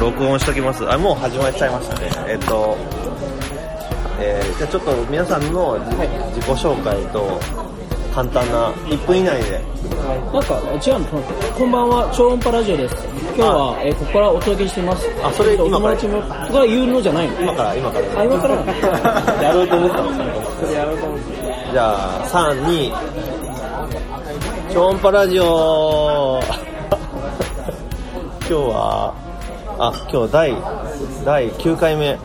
録音しときます。あ、もう始まっちゃいましたね。えっと、えーじゃあちょっと皆さんの自自己紹介と、簡単な1分以内で。なんか違うのこんばんは超音波ラジオです。今日は、えーここからお届けしています。あそれお今から？友達もとか言うのじゃないの？今から、今から。あ今から？やろうと思ったの。それやろうと思ってじゃあ、3、2、超音波ラジオ。今日は、あ、今日第、第9回目、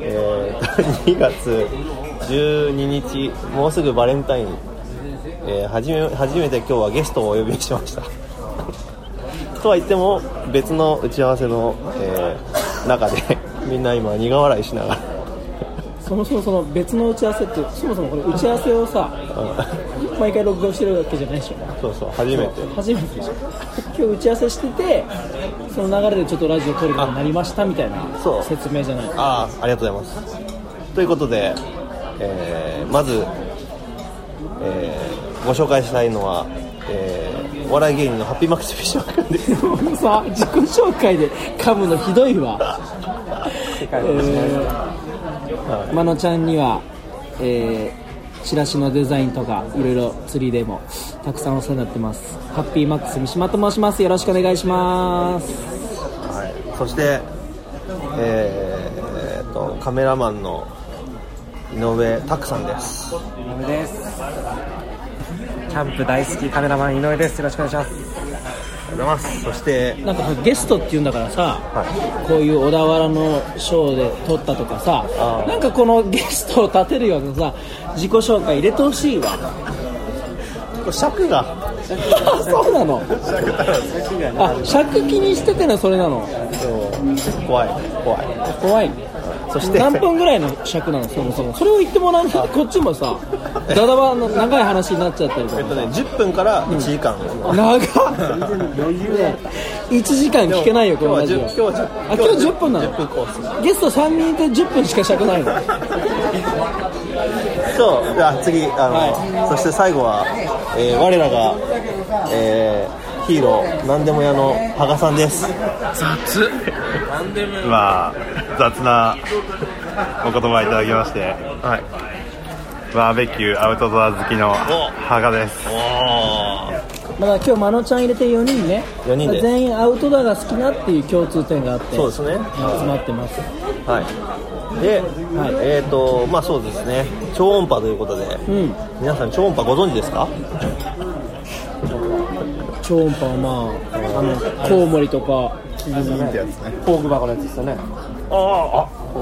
えー、2月12日、もうすぐバレンタイン、えー、初め、初めて今日はゲストをお呼びしました。とは言っても、別の打ち合わせの、えー中で、みんな今苦笑いしながら、そもそもその別の打ち合わせってそもそもこれ打ち合わせをさ毎回録画してるわけじゃないでしょ。そうそう、初めて。初めてでしょ。今日打ち合わせしててその流れでちょっとラジオ撮ることになりましたみたいなそう。説明じゃないああ、ありがとうございます。ということで、えーまず、えーご紹介したいのは、えーお笑い芸人のハッピーマックスフィッシュマン君です。さ自己紹介で噛むのひどいわ。えー、まのちゃんには、えー、チラシのデザインとかいろいろ釣りでもたくさんお世話になってます。ハッピーマックス三島と申します。よろしくお願いします。はい、そして、えーえーと、カメラマンの井上拓さんです。井上です。キャンプ大好きカメラマン井上です。よろしくお願いします。ありがとうございます。そして、なんかゲストっていうんだからさ、はこういう小田原のショーで撮ったとかさなんかこのゲストを立てるようなさ自己紹介入れてほしいわ。尺が、そうなの？あ尺気にしててのそれなの。怖い、怖い。怖いそして何分ぐらいの尺なの？そもそも。それを言ってもらわないとこっちもさダダバの長い話になっちゃったりとかえっとね、10分から1時間。長っ。1時間聞けないよこ今日は。10のラジオ今日は10あ今日10分なの？10分コース。ゲスト3人いて10分しか尺ないの？そう、じゃあ次、あの、そして最後は、えー我らが、えーヒーロー、なんでも屋の羽賀さんです。まあ雑なお言葉いただきましてはい。バーベキューアウトドア好きの羽賀です。まだ今日まのちゃん入れて4人ね。四人で。全員アウトドアが好きなっていう共通点があってそうですね。集まってます。はい。で、はい。えっ、と、まあそうですね、超音波ということで、うん。皆さん超音波ご存知ですか？超音波はまああのコウモリとか工具箱のやつですよね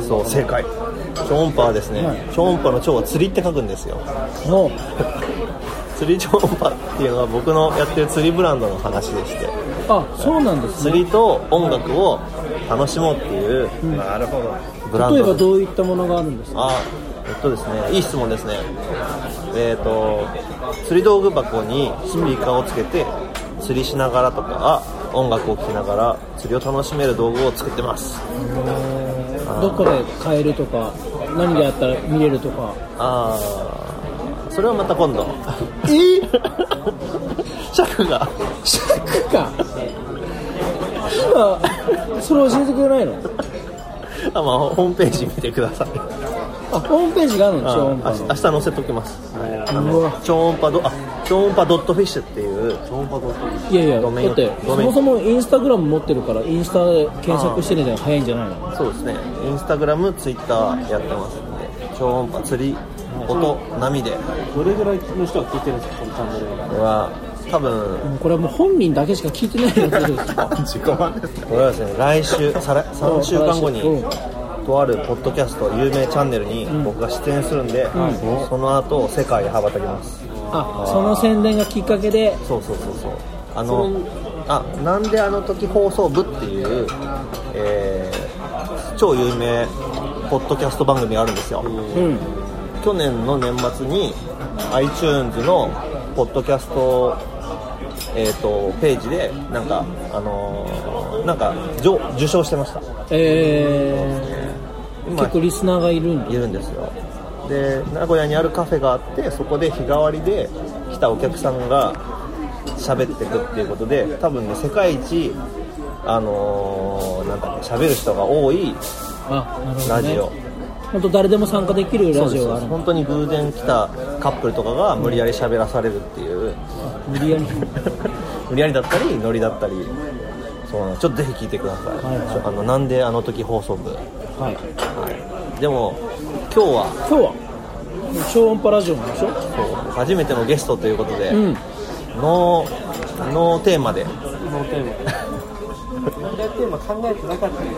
そう、正解。超音波はですね、超音波の超は釣りって書くんですよ。の 釣り超音波っていうのは僕のやってる釣りブランドの話でして、あそうなんですね。釣りと音楽を楽しもうっていうなるほど。ブランド例えばどういったものがあるんですか？あえっとですねいい質問ですね。えっ、と釣り道具箱にスピーカーをつけて釣りしながらとか音楽を聴きながら釣りを楽しめる道具を作ってます。どこで買えるとか何でやったら見れるとか。ああそれはまた今度。え？尺が。尺か今それ教えてくれないの？あ、まあ、ホームページ見てください。あホームページがあるの？あ超音波明日載せときます。超音波ドあ超音波ドットフィッシュっていやいやだってそもそもインスタグラム持ってるからインスタで検索してるのが早いんじゃないの。そうですね。インスタグラムツイッターやってますんで超音波釣り音波で。どれぐらいの人が聞いてるんですかこのチャンネルこれは？多分これはもう本人だけしか聞いてないよってことですか自己満ですねこれはですね来週再来3週間後にうん。とあるポッドキャスト有名チャンネルに僕が出演するんで、その後世界へ羽ばたきますあその宣伝がきっかけで。そうそうそうそう。あのあなんであの時放送部っていう、えー超有名ポッドキャスト番組があるんですよ、うん。去年の年末に iTunes のポッドキャストえー、とページでなんかあのーなんか上受賞してました。えー、今結構リスナーがいるんだ。いるんですよで名古屋にあるカフェがあってそこで日替わりで来たお客さんが喋ってくっていうことで多分ね世界一あのー、なんだっけ喋る人が多いラジオ、本当誰でも参加できるラジオがある。本当に偶然来たカップルとかが無理やり喋らされるっていう。無理やり。無理やりだったりノリだったり。そうちょっとぜひ聞いてください、はいはい。あのなんであの時放送部、ははいい、でも今日は。今日は？超音波ラジオなんでしょ？そう。初めてのゲストということで、うん。ノーノーテーマで。ノーテーマ。テーマ？考えてなかったんで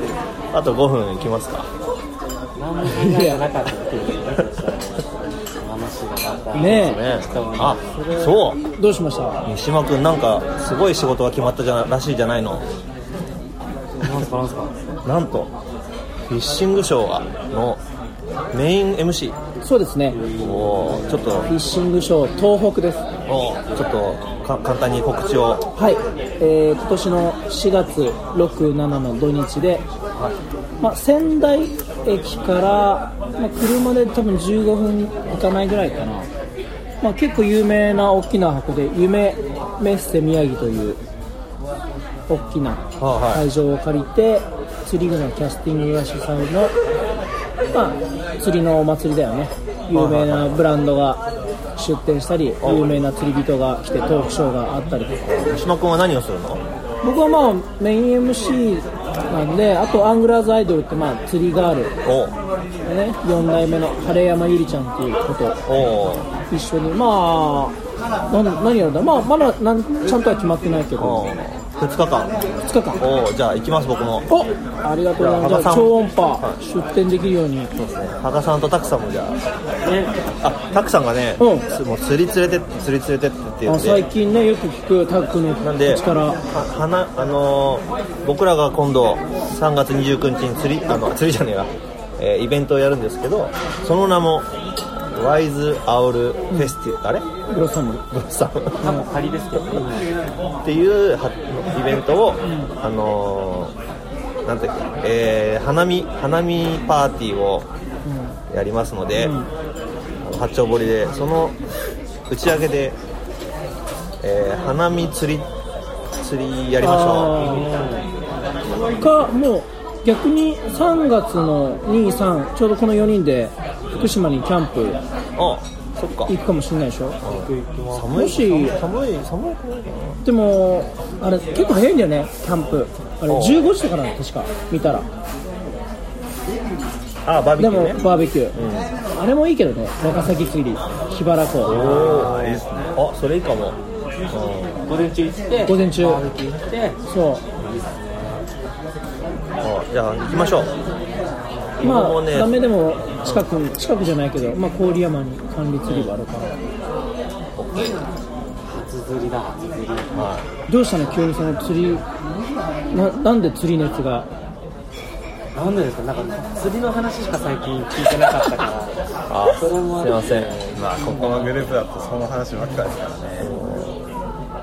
あと5分いきますか。何も考えてなかったっていう話がまた。ねねあそう。どうしました？三島君なんかすごい仕事が決まったじゃらしいじゃないの。なんすかなんすかなんとフィッシングショーがのメイン MC そうですね。をちょっと。フィッシングショー東北です。をちょっとか簡単に告知を。はい、えー今年の4月67の土日で、まあ、仙台駅から、まあ、車で多分15分いかないぐらいかな、まあ、結構有名な大きな箱で夢メッセ宮城という大きなはい。会場を借りて釣り具のキャスティングが主催の、まあ、釣りのお祭りだよね。有名なブランドが出店したり有名な釣り人が来てトークショーがあったり。とか三島君は何をするの？僕はまあメイン MC なんであとアングラーズアイドルってまあ釣りガール。お。でね4代目の晴山ゆりちゃんっていう子とお。一緒にまあなん何やるんだまあまだなんちゃんとは決まってないけど。お2日間。2日間。おじゃあ行きます僕も。おありがとうございます。じゃ超音波は出店できるように。羽賀さんとタクさんもじゃあ。あタクさんがね、うん。つもう釣り連れて釣り連れてってって。言あって最近ねよく聞くタッグのなんで口から。は花あのー僕らが今度3月29日に釣りあの釣りじゃねえわ、えーイベントをやるんですけどその名もワイズアウルフェスティ、あれ？ブロッサム。ブロッサム。多分仮ですけど。ねっていうはイベントを、あのーなんていうか、えー花見花見パーティーをやりますので、あの八丁堀でその打ち上げで、えー花見釣り釣りやりましょう。かもう逆に3月の23ちょうどこの4人で福島にキャンプあそっか。行くかもしれないでしょ？寒い。もし寒い寒い。でもあれ結構早いんだよねキャンプ。あれお15時とかなの確か見たら。なあバーベでもキューね。バーベキュー、あれもいいけどね長崎釣り桧原湖おおいいですねあそれいいかも、午前中行って午前中。バーベキュー行ってそう。あじゃあ行きましょう。まあ、僕もねダメでも近く近くじゃないけど、まあ、郡山に管理釣り場あるから、初釣りだ初釣り。はどうしたの？急にその釣りななんで釣り熱が？なんでですか？なんか釣りの話しか最近聞いてなかったから。あそれもあすいません。まあここのグループだとその話ばっかりですからね。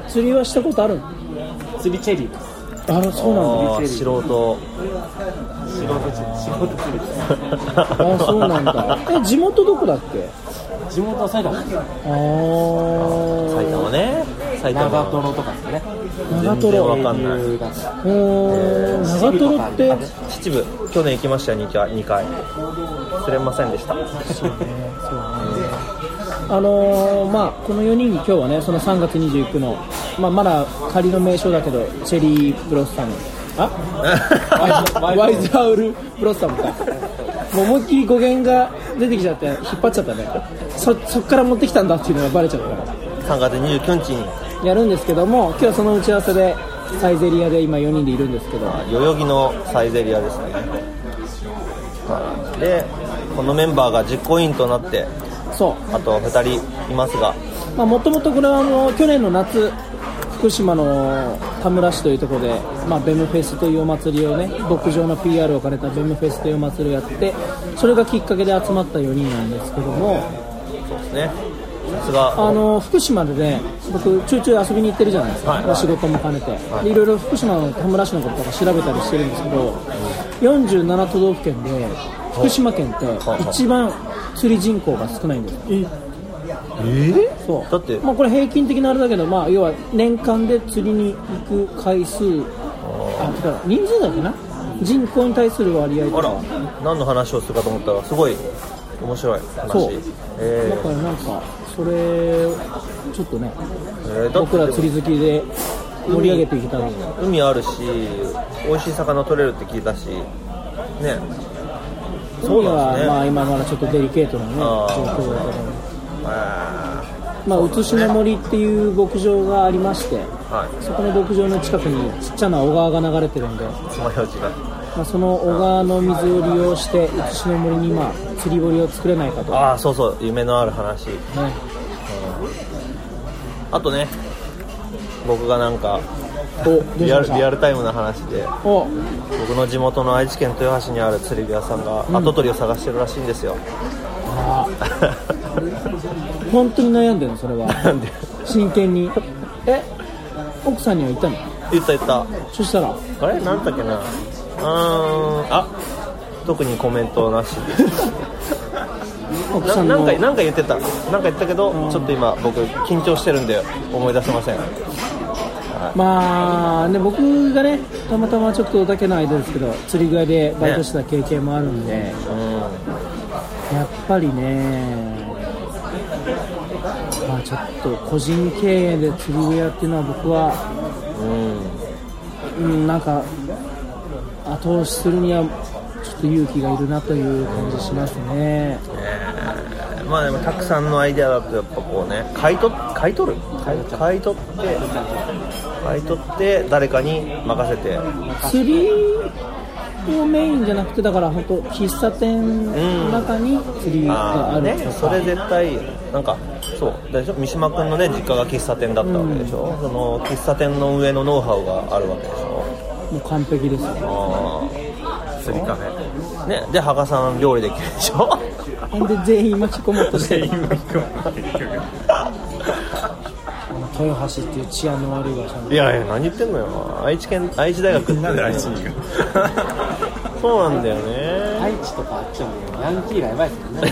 釣りはしたことある釣りチェリー。ですあらそうなんだ素人。仕事釣り仕事釣りですあそうなんだえ地元どこだっけ地元は埼玉ああ埼玉ね埼玉長瀞とかですね長全然わ瀞かんないおー長瀞って秩父去年行きましたよ2回2回釣れませんでしたあのーまあこの4人今日はねその3月29の、まあ、まだ仮の名称だけどチェリーブロッサム。あ？ワイズワイズアウルブロッサムか。もう思いっきり語源が出てきちゃって引っ張っちゃったね。そそっから持ってきたんだっていうのがバレちゃった。から3月29日に。やるんですけども今日はその打ち合わせでサイゼリアで今4人でいるんですけど。代々木のサイゼリアですね。はい。でこのメンバーが実行委員となってそう。あと2人いますが。まあもともとこれはあの去年の夏福島の田村市というところで、まあ、ベムフェスというお祭りをね牧場の PR を兼ねたベムフェスというお祭りをやってそれがきっかけで集まった4人なんですけどもそうですね。あの福島でね僕ちょいちょい遊びに行ってるじゃないですか、はい。お仕事も兼ねて、でいろいろ福島の田村市のこととか調べたりしてるんですけど47都道府県で福島県って一番釣り人口が少ないんですよ。え。そう。だって。まあ、これ平均的なあれだけど、まあ、要は年間で釣りに行く回数あてか人数だっけな？人口に対する割合とあらか何の話をするかと思ったらすごい面白い話。そう。えだからなんかそれちょっとねーえー僕ら釣り好きで盛り上げていけたら。海あるし美味しい魚取れるって聞いたしねそう海はね、まあ今まだちょっとデリケートなね状況だけどあまあ写しの森っていう牧場がありましてーはい。そこの牧場の近くにちっちゃな小川が流れてるんで、まあ、その小川の水を利用して写しの森にまあ釣り堀を作れないかと、ね、ああそうそう。夢のある話。あとね僕がなんかリアルリアルタイムな話で。お。僕の地元の愛知県豊橋にある釣り具屋さんが跡取りを探してるらしいんですよ、あ本当に悩んでるのそれは。真剣に。え？奥さんには言ったの？言った言った。そしたら？あれ？なんだっけな？うーん。あ特にコメントなし。奥さんなんかなんか言ってた。なんか言ったけど、ちょっと今僕緊張してるんで思い出せませんまあね僕がねたまたまちょっとだけの間ですけど釣り具屋でバイトした経験もあるんで、うやっぱりねまあちょっと個人経営で釣り具屋っていうのは僕はんうん。うんなんか後押しするにはちょっと勇気がいるなという感じしますね。まあでもたくさんのアイデアだとやっぱこうね買い取買い取る。買い取って買い取って誰かに任せて。釣りをメインじゃなくてだから本当喫茶店の中に釣りがああねあるとか、それ絶対なんかそう。でしょ？三島君のね実家が喫茶店だったわけでしょ、その喫茶店の運営のノウハウがあるわけでしょ？もう完璧ですよあ釣りカフェあねで羽賀さん料理できるでしょ？ほ んで全員巻き込もうとしてる豊橋っていう治安の悪い場所にいやいや何言ってんのよ。愛知県愛知大学って。なんで愛知に行く そうなんだよね。愛知とかあっちはもうヤンキーがやばいですもんね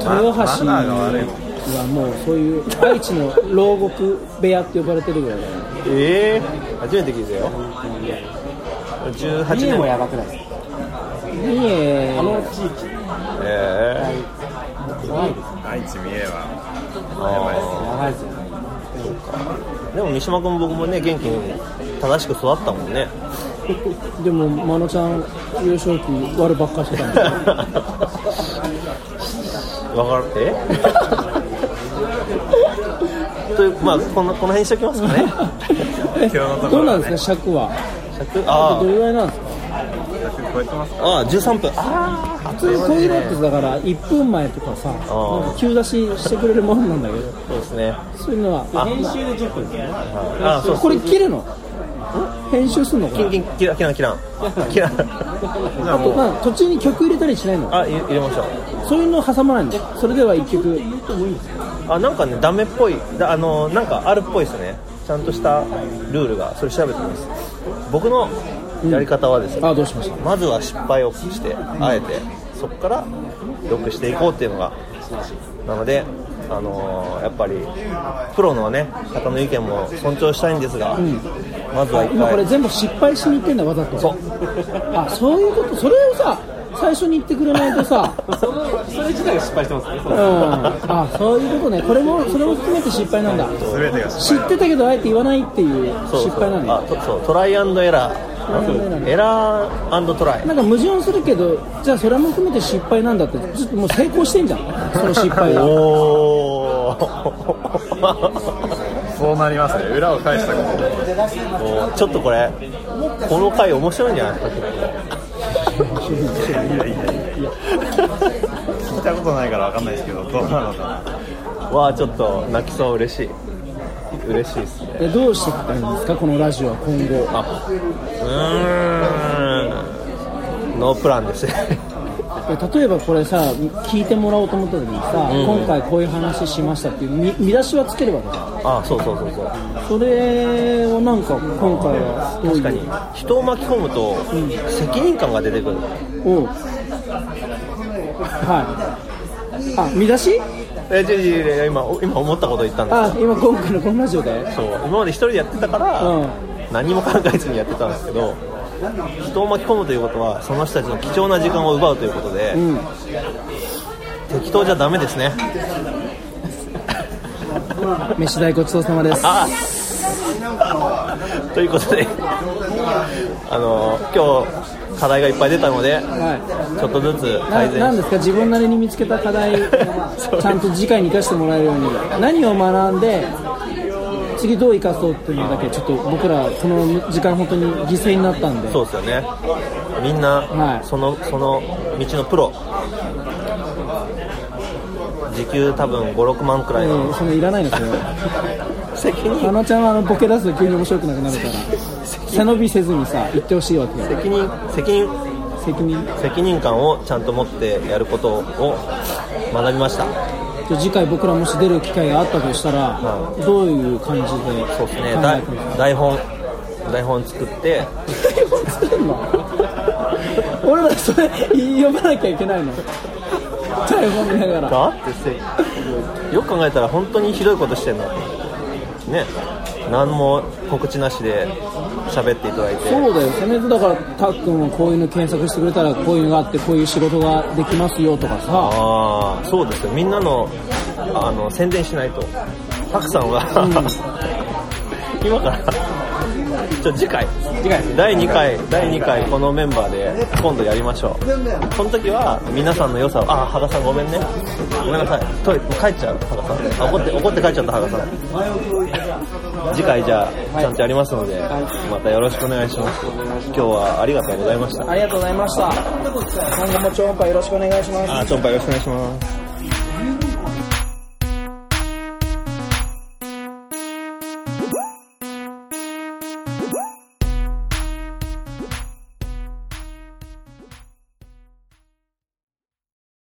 豊橋はもうそういう愛知の牢獄部屋って呼ばれてるぐらいだよええ初めて聞いたよ。18家も年やばくないですか？三重。あの地域。え怖いです愛知三重は。えやばいですよねでも三島君僕もね元気に正しく育ったもんね。でも真野ちゃん幼少期悪ばっかしてたんだよ。わかるえ？というまあこのこの辺にしときますかね。どうなんですか尺は？100あどれぐらいなんですか？100超えてますああ13分。ああ普通こういうのってだから1分前とかさあなんか急出ししてくれるもんなんだけど。そうですね。そういうのはあ編集で10分ですね。あそう。これ切るの？編集するのかな？キンキンキラキランキランキランじゃあもう。まあ途中に曲入れたりしないの？あ入入れましょう。そういうの挟まないの？それでは1曲。あなんかねダメっぽい。だあのなんかあるっぽいですね。ちゃんとしたルールが。それ調べてます。僕のやり方はですね、あどうしました？まずは失敗をしてあえてそこから良くしていこうっていうのがなのであのーやっぱりプロのね方の意見も尊重したいんですが、まずは一今これ回全部失敗しに行ってんだわざと。そう。あそういうこと？それをさ最初に言ってくれないとさ。そのそれ自体が失敗してますね。う。ん。あそういうことね。これもそれも含めて失敗なんだ。知ってたけどあえて言わないっていう失敗なんだ。そう。トライアンドエラーエラーエラートライ。なんか矛盾するけどじゃあそれも含めて失敗なんだってちょっともう成功してんじゃん。その失敗が。おー。そうなりますね。裏を返したこと。ちょっとこれこの回面白いんじゃない？ですか聞いたことないから分かんないですけどどうなのかわあちょっと泣きそう嬉しい嬉しいですね。えどうしていったらいいんですかこのラジオは今後？あうーん。ノープランです。例えばこれさ聞いてもらおうと思った時にさ、今回こういう話しましたっていう見見出しはつけるわけじゃんあそうそうそうそう。それをなんか今回はどういう？確かに。人を巻き込むと責任感が出てくる。おう。はい。あ見出し？え違う違う違う今今思ったこと言ったんですあ今今回のこのラジオで？そう今まで一人でやってたから、うん。何も考えずにやってたんですけど人を巻き込むということはその人たちの貴重な時間を奪うということで、うん。適当じゃダメですね。飯代ごちそうさまです。あということであの今日課題がいっぱい出たのではちょっとずつ改善。なんですか？自分なりに見つけた課題 ちゃんと次回に生かしてもらえるように。何を学んで次どう生かそうっていうのだけちょっと僕らこの時間本当に犠牲になったんで。そうですよね。みんな、はい。そのその道のプロ。時給多分56万くらいえのーそのいらないのそれは責任。あのちゃんはあのボケ出すと急に面白くなくなるから背伸びせずにさ言ってほしいわけよ責任責任。責任。責任感をちゃんと持ってやることを学びました。じゃあ次回僕らもし出る機会があったとしたら、どういう感じでそうですね。考だえてるんですか？台本台本作って。俺らそれ読まなきゃいけないの？台本見ながら。だってせよく考えたら本当にひどいことしてんなね。何も告知なしで喋っていただいて。そうだよせめてだからたっくんはこういうの検索してくれたらこういうのがあってこういう仕事ができますよとかさ。ああそうですよみんなのあの宣伝しないとたくさんは、今からちょ次回。次回。第2回第2回このメンバーで今度やりましょう。その時は皆さんの良さをあ羽賀さんごめんね。ごめんなさい。トイレ帰っちゃう羽賀さん。あ怒って怒って帰っちゃった羽賀さん次回じゃあちゃんとやりますので、またよろしくお願いします。今日はありがとうございました。ありがとうございました。今後も超音波よろしくお願いします。あちょんぱよろしくお願いします